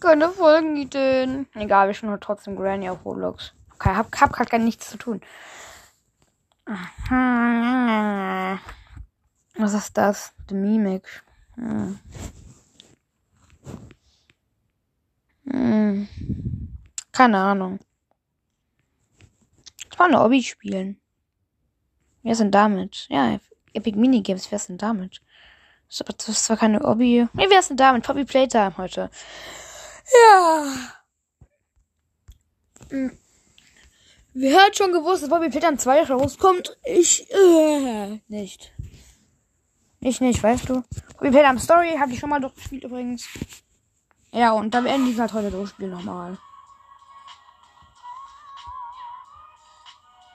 Keine Folgenideen. Egal, wir spielen trotzdem Granny auf Roblox. Okay, hab, hab grad gar nichts zu tun. Was ist das? The Mimik. Hm. Hm. Keine Ahnung. Ich war eine Hobby spielen. Wer ist denn damit? Ja, Epic Minigames, wer ist denn damit? Das ist zwar keine Hobby. Nee, wer ist denn damit? Poppy Playtime heute. Ja. Hm. Wer hat schon gewusst, dass Bobby Playtime 2 rauskommt? Ich, äh, nicht. Ich nicht, weißt du? Bobby Playtime Story habe ich schon mal durchgespielt übrigens. Ja, und dann werden die halt heute durchspielen nochmal.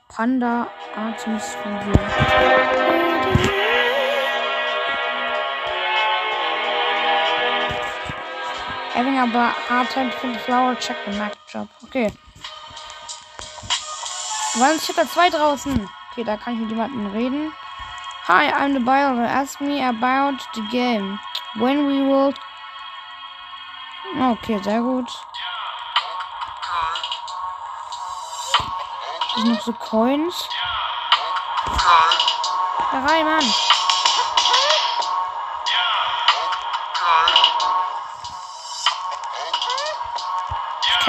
Panda Artemis Review. Having a hard time to flower, check the map job. Okay. Wann ist Chapter 2 draußen? Okay, da kann ich mit jemandem reden. Hi, I'm the buyer. Ask me about the game. When we will. Okay, sehr gut. Das sind noch so Coins. Da rein, Mann.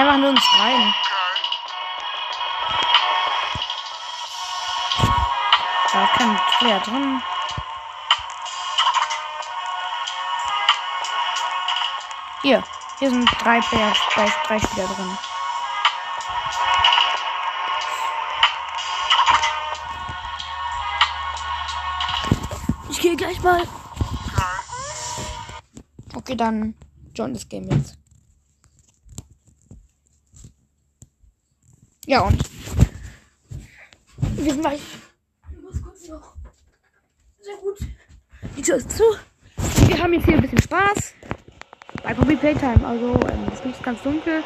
Kann einfach nirgends rein. Da ist kein Player drin. Hier. Hier sind drei Player, drei, drei Spieler drin. Ich gehe gleich mal. Okay, dann join das Game jetzt. Ja, und wir sind gleich Die Tür ist zu. Wir haben jetzt hier ein bisschen Spaß. Bei Poppy Playtime. Also, ähm, es ist ganz dunkel.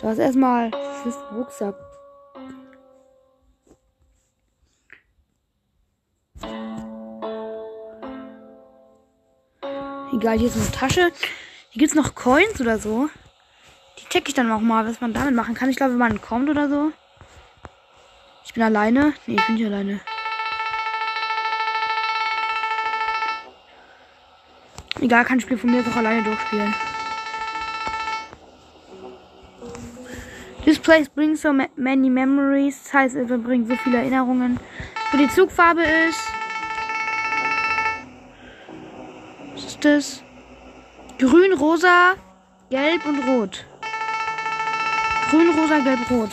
Das ist erstmal das Rucksack. Egal, hier ist eine Tasche. Hier gibt es noch Coins oder so. Die check ich dann auch mal, was man damit machen kann. Ich glaube, man kommt oder so. Ich bin alleine. Nee, ich bin nicht alleine. Egal, kann Spiel von mir auch alleine durchspielen. This place brings so many memories. Das heißt, es bringt so viele Erinnerungen. Wo die Zugfarbe ist. Was ist das? Grün, rosa, gelb und rot. Grün, rosa, gelb, rot.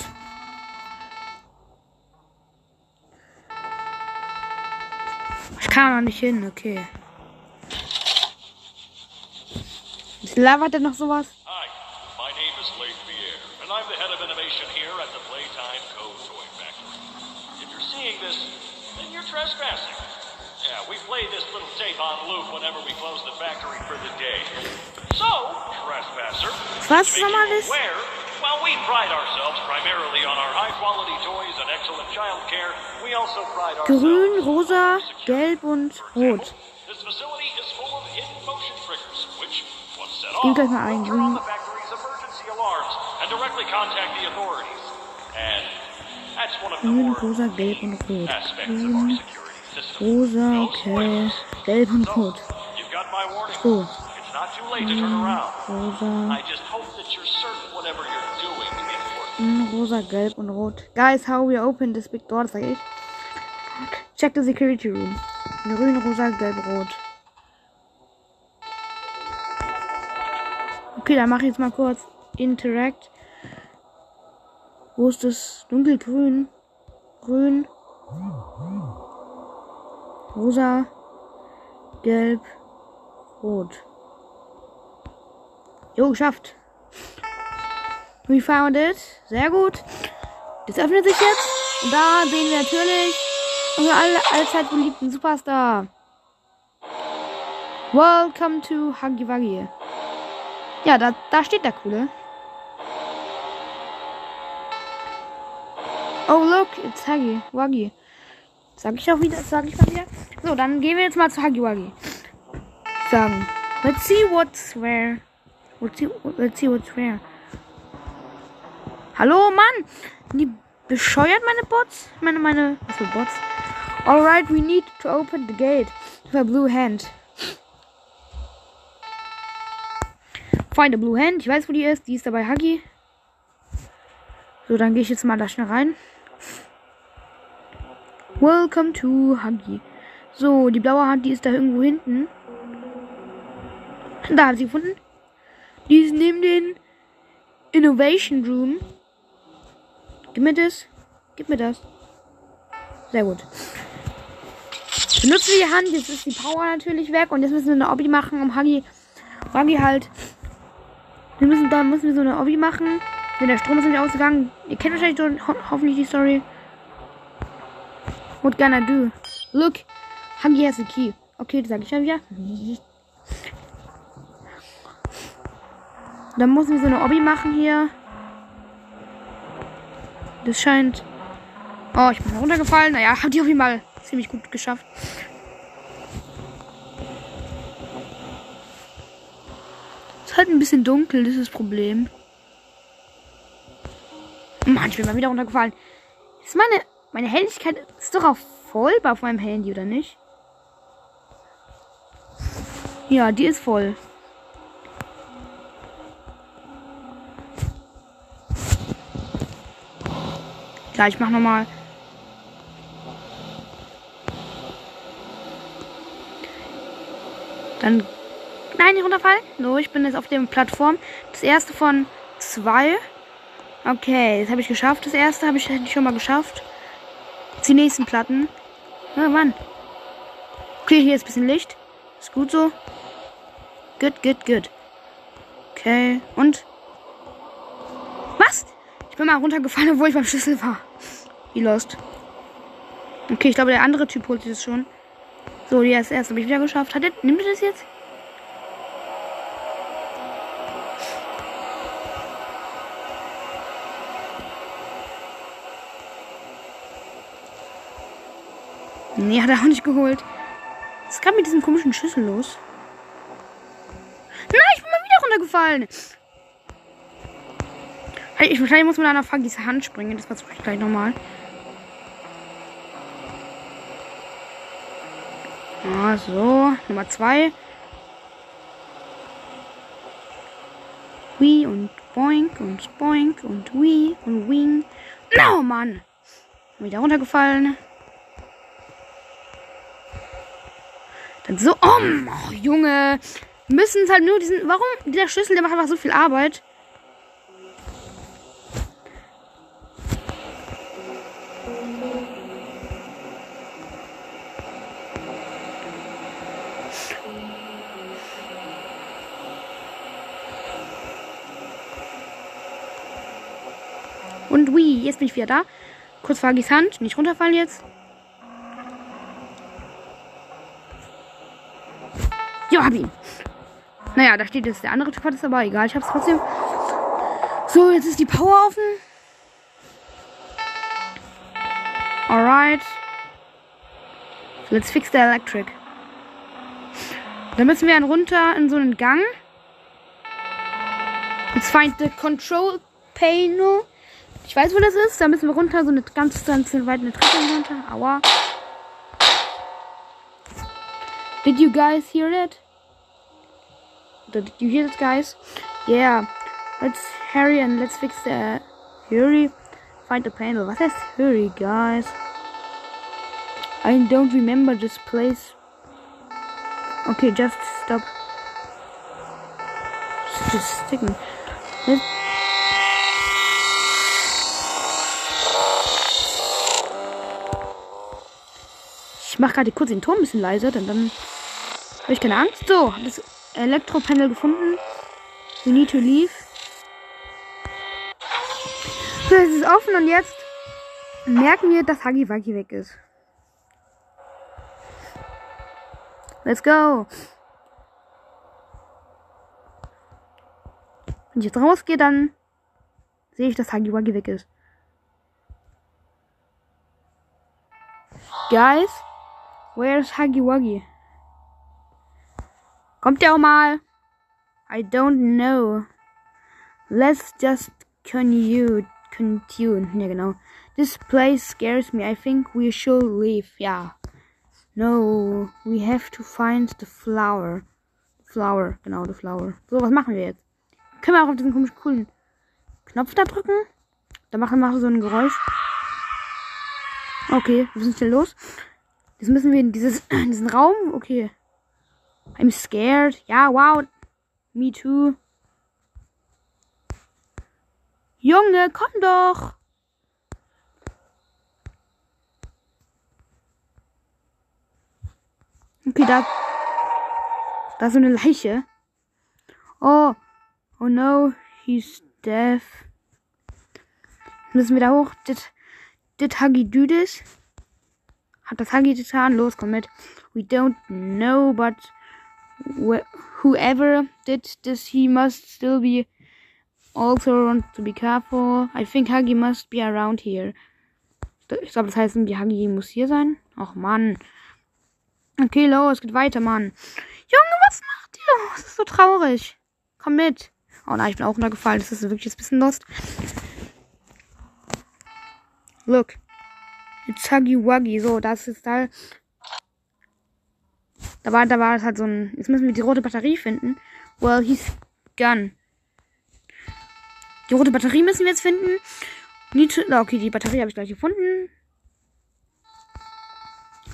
Ich kann noch nicht hin, okay. Labert er noch sowas? Hi, my name is Leif Pierre, and I'm the head of innovation here at the Playtime Co. Toy Factory. If you're seeing this, then you're trespassing. Yeah, we play this little tape on loop whenever we close the factory for the day. So, trespasser, Was nochmal ist? where, while we pride ourselves primarily on our high-quality toys and excellent child care, we also pride ourselves Grün, rosa, gelb und rot. This facility is full of hidden motion triggers, which, once set off, mal ein, will turn on grün. the factory's emergency alarms and directly contact the authorities. And that's one of the Grün, rosa, gelb und rot. aspects of our Grün, rosa, okay. Gelb und So, rot. you've got grün, rosa, gelb und rot. Guys, how we open this big door, sag ich. Check the security room. Grün, rosa, gelb, rot. Okay, dann mache ich jetzt mal kurz Interact. Wo ist das? Dunkelgrün. Grün. Rosa. Gelb. Rot. Jo, geschafft. We found it. Sehr gut. Das öffnet sich jetzt. Und da sehen wir natürlich unseren alle, allzeit beliebten Superstar. Welcome to Huggy Wuggy. Ja, da, da steht der Coole. Oh, look, it's Huggy Wuggy. Sag ich auch wieder, sag ich mal wieder. So, dann gehen wir jetzt mal zu Huggy Wuggy. Sagen. Let's see what's where. Let's see, let's see what's where. Hallo, Mann! Die bescheuert meine Bots? Meine, meine, was für Bots? Alright, we need to open the gate with a blue hand. Find a blue hand. Ich weiß, wo die ist. Die ist dabei Huggy. So, dann gehe ich jetzt mal da schnell rein. Welcome to Huggy. So, die blaue Hand, die ist da irgendwo hinten. Da hat sie gefunden. Die ist neben den Innovation Room. Gib mir das. Gib mir das. Sehr gut. Benutzen wir die Hand. Jetzt ist die Power natürlich weg. Und jetzt müssen wir eine Obby machen, um Huggy, Huggy halt. Wir müssen, da müssen wir so eine Obby machen. Wenn der Strom ist nicht ausgegangen. Ihr kennt wahrscheinlich ho hoffentlich die Story. What gonna do? Look. Huggy has a key. Okay, das sage ich ja wieder. Dann müssen wir so eine Obby machen hier. Das scheint. Oh, ich bin runtergefallen. Naja, hab die auf jeden Fall ziemlich gut geschafft. Es ist halt ein bisschen dunkel, das ist das Problem. Mann, ich bin mal wieder runtergefallen. Ist meine, meine Helligkeit ist doch auf voll auf meinem Handy, oder nicht? Ja, die ist voll. Klar, ich mach nochmal. Dann. Nein, nicht runterfallen. So, ich bin jetzt auf der Plattform. Das erste von zwei. Okay, das habe ich geschafft. Das erste habe ich, ich schon mal geschafft. Jetzt die nächsten Platten. Oh Mann. Okay, hier ist ein bisschen Licht. Ist gut so. Gut, gut, gut. Okay, und? Was? Ich bin mal runtergefallen, obwohl ich beim Schlüssel war. Wie lost. Okay, ich glaube, der andere Typ holt sich das schon. So, die erste habe ich wieder geschafft. Hat er, nimmt er das jetzt? Nee, hat er auch nicht geholt. Was gerade mit diesem komischen Schlüssel los? Nein, ich bin mal wieder runtergefallen. Ich wahrscheinlich muss man an der diese Hand springen. Das versuche ich gleich nochmal. Ah, so. Nummer zwei. Wii und Boink und Boink und Wii und Wing. No, Mann. Wieder runtergefallen. Dann so. Oh, oh Junge. Müssen es halt nur diesen. Warum? Dieser Schlüssel, der macht einfach so viel Arbeit. Bin ich wieder da. Kurz vor Agis Hand, nicht runterfallen jetzt. Jo, hab ihn. Naja, da steht jetzt der andere Typ, ist aber egal, ich hab's trotzdem. So, jetzt ist die Power offen. Alright. Let's fix the electric. Dann müssen wir dann runter in so einen Gang. Let's find the control panel. Ich weiß, wo das ist. Da müssen wir runter, so eine ganz, ganz weit eine Treppe runter. Aua. Did you guys hear that? Did you hear that, guys? Yeah. Let's hurry and let's fix the hurry. Find the panel. Was heißt hurry, guys? I don't remember this place. Okay, just stop. Just sticking. Let's Ich mache gerade kurz den Turm ein bisschen leiser, denn dann habe ich keine Angst. So, das Elektropanel gefunden. We need to leave. So, es ist offen und jetzt merken wir, dass Huggy Wuggy weg ist. Let's go. Wenn ich jetzt rausgehe, dann sehe ich, dass Huggy Wuggy weg ist. Guys, Where's Huggy Wuggy? Kommt der auch mal? I don't know. Let's just continue. Continue. Ja, genau. This place scares me. I think we should leave. Ja. No, we have to find the flower. Flower, genau, the flower. So, was machen wir jetzt? Können wir auch auf diesen komischen coolen Knopf da drücken? Da machen wir so ein Geräusch. Okay, wir sind schnell los. Jetzt müssen wir in dieses, in diesen Raum. Okay. I'm scared. Ja, wow. Me too. Junge, komm doch. Okay, da. Da ist so eine Leiche. Oh. Oh no. He's deaf. Müssen wir da hoch? Huggy do this? Hat das Huggy getan? Los, komm mit. We don't know, but whoever did this, he must still be also want to be careful. I think Huggy must be around here. Ich glaube, das heißt, die Huggy muss hier sein. Ach Mann. Okay, los, geht weiter, Mann. Junge, was macht ihr? Das ist so traurig. Komm mit. Oh nein, ich bin auch runtergefallen. Das ist wirklich ein bisschen lost. Look. It's Huggy Wuggy. So, das ist da. Da war, da war es halt so ein. Jetzt müssen wir die rote Batterie finden. Well, he's gone. Die rote Batterie müssen wir jetzt finden. Need okay, die Batterie habe ich gleich gefunden.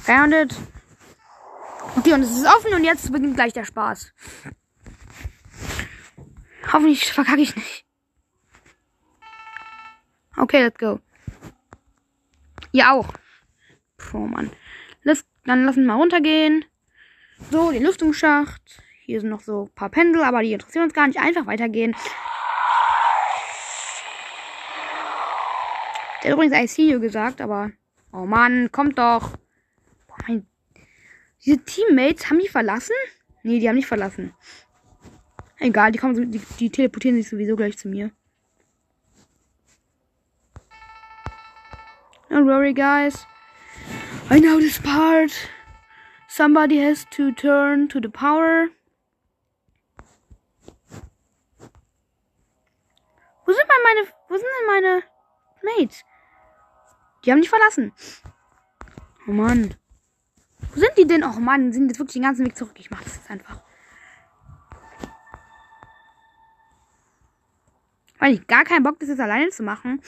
Found it. Okay, und es ist offen und jetzt beginnt gleich der Spaß. Hoffentlich verkacke ich nicht. Okay, let's go. Ihr auch. Puh, Mann. Lass, dann lassen wir mal runtergehen. So, den Lüftungsschacht. Hier sind noch so ein paar Pendel, aber die interessieren uns gar nicht. Einfach weitergehen. Der hat übrigens I see you gesagt, aber. Oh Mann, kommt doch. Boah, mein. Diese Teammates, haben die verlassen? Nee, die haben nicht verlassen. Egal, die, kommen, die, die teleportieren sich sowieso gleich zu mir. Don't worry, guys. I know this part. Somebody has to turn to the power. Wo sind meine, wo sind denn meine Mates? Die haben mich verlassen. Oh Mann. Wo sind die denn? Oh Mann, sind jetzt wirklich den ganzen Weg zurück. Ich mach das jetzt einfach. Weil ich gar keinen Bock, das jetzt alleine zu machen.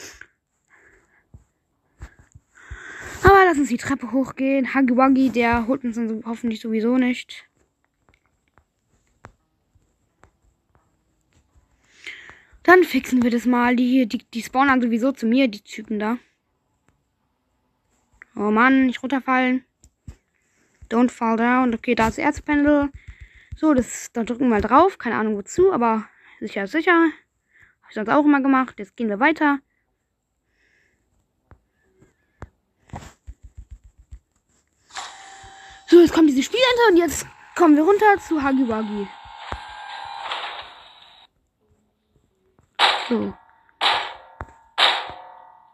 Aber lass uns die Treppe hochgehen. Huggy Wuggy, der holt uns dann hoffentlich sowieso nicht. Dann fixen wir das mal. Die, die, die spawnen sowieso zu mir, die Typen da. Oh Mann, nicht runterfallen. Don't fall down. Okay, da ist Erzpendel. So, das, da drücken wir mal drauf. Keine Ahnung wozu, aber sicher ist sicher. Habe ich sonst auch immer gemacht. Jetzt gehen wir weiter. Jetzt kommt diese Spielente und jetzt kommen wir runter zu Wuggy. So.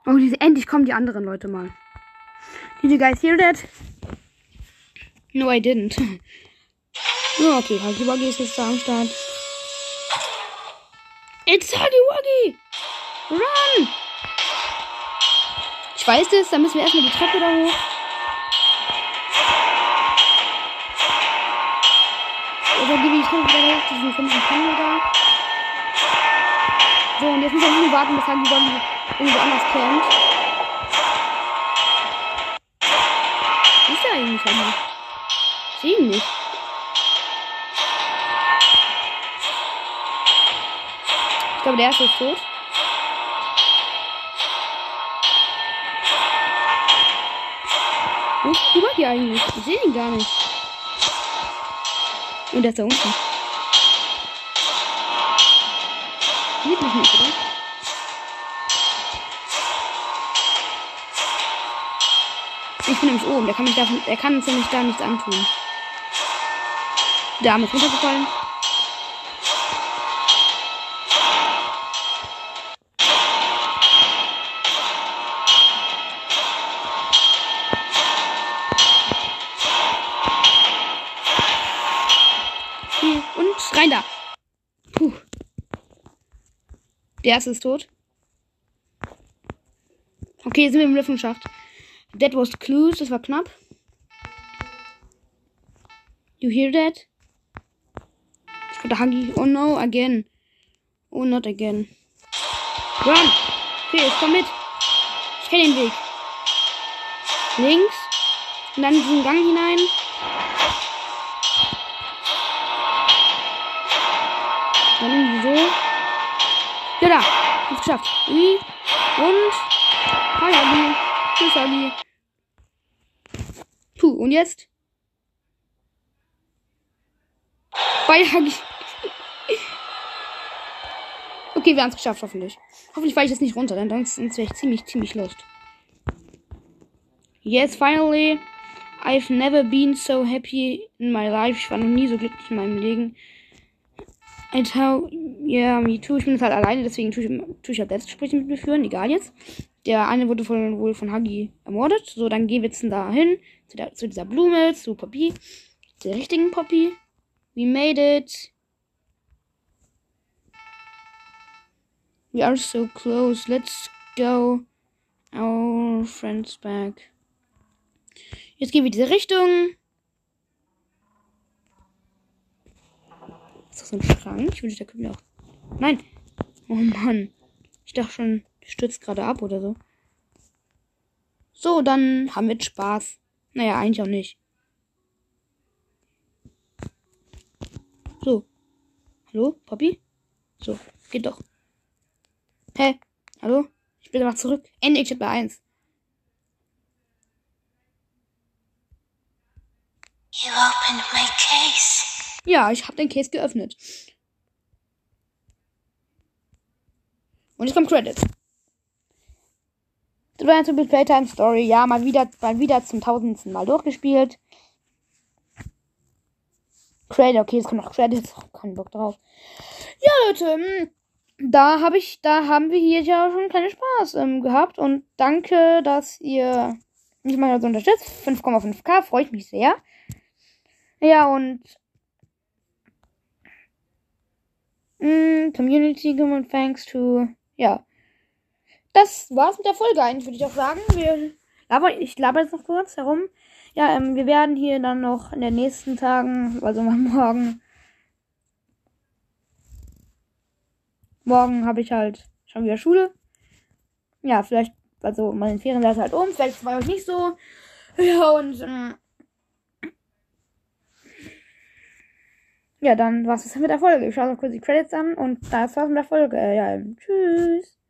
Oh, diese, endlich kommen die anderen Leute mal. Did you guys hear that? No, I didn't. Oh, okay, Wuggy ist jetzt da am Start. It's Wuggy! Run! Ich weiß es, dann müssen wir erstmal die Treppe da hoch. Oder gebe ich hoch, diesen fünften Pendel da. So, und jetzt müssen wir nur warten, bis Huggy Wuggy irgendwo anders campt. Ist er eigentlich Huggy? Ich sehe ihn nicht. Ich glaube, der erste ist tot. Wo ist Wuggy eigentlich? Ich sehe ihn gar nicht. Und der ist da unten. Sieht mich nicht, oder? Ich bin nämlich oben. Der kann, mich davon, der kann uns nämlich da nichts antun. Arm ist runtergefallen. Puh. Der erste ist tot. Okay, jetzt sind wir im Lüftungsschacht. That was clues, das war knapp. You hear that? Ich der Huggy. Oh no, again. Oh, not again. Run! Okay, ich komm mit. Ich kenne den Weg. Links. Und dann in diesen Gang hinein. Dann irgendwie so. Ja, da. Hab's geschafft. Wie? Und. Hi, Ali. Tschüss, Ali. Puh, und jetzt? Bei Hagi. Okay, wir haben es geschafft, hoffentlich. Hoffentlich fahre ich jetzt nicht runter, denn sonst wäre ich ziemlich, ziemlich lost. Yes, finally. I've never been so happy in my life. Ich war noch nie so glücklich in meinem Leben. And how, yeah, me too. Ich bin jetzt halt alleine, deswegen tue ich, tue ich halt Selbstgespräche mit mir führen. Egal jetzt. Der eine wurde von, wohl von Huggy ermordet. So, dann gehen wir jetzt da hin. Zu, zu dieser Blume, zu Poppy. Der richtigen Poppy. We made it. We are so close. Let's go. Our friends back. Jetzt gehen wir diese Richtung. Ist das so ein Schrank? Ich wünsche, da können wir auch. Nein. Oh Mann. Ich dachte schon, der stürzt gerade ab oder so. So, dann haben wir Spaß. Naja, eigentlich auch nicht. So. Hallo, Poppy? So, geht doch. Hä? Hallo? Ich bin mal zurück. Endlich bei 1. You opened my case. Ja, ich habe den Case geöffnet. Und jetzt kommt Credits. War jetzt Playtime Story. Ja, mal wieder, mal wieder zum tausendsten Mal durchgespielt. Credit, okay, jetzt kommt noch Credits. Oh, keinen Bock drauf. Ja, Leute, hm, da habe ich, da haben wir hier ja schon kleinen Spaß ähm, gehabt und danke, dass ihr mich mal so unterstützt. 5,5k, freut mich sehr. Ja, und mm, Community und thanks to, ja. Das war's mit der Folge eigentlich, würde ich auch sagen. Wir laber, ich laber jetzt noch kurz herum. Ja, ähm, wir werden hier dann noch in den nächsten Tagen, also morgen. Morgen habe ich halt schon wieder Schule. Ja, vielleicht, also meine Ferien ist halt um, vielleicht war euch nicht so. Ja, und ähm, ja, dann war's das mit der Folge. Ich schaue noch kurz die Credits an und das war's mit der Folge. Ja, tschüss.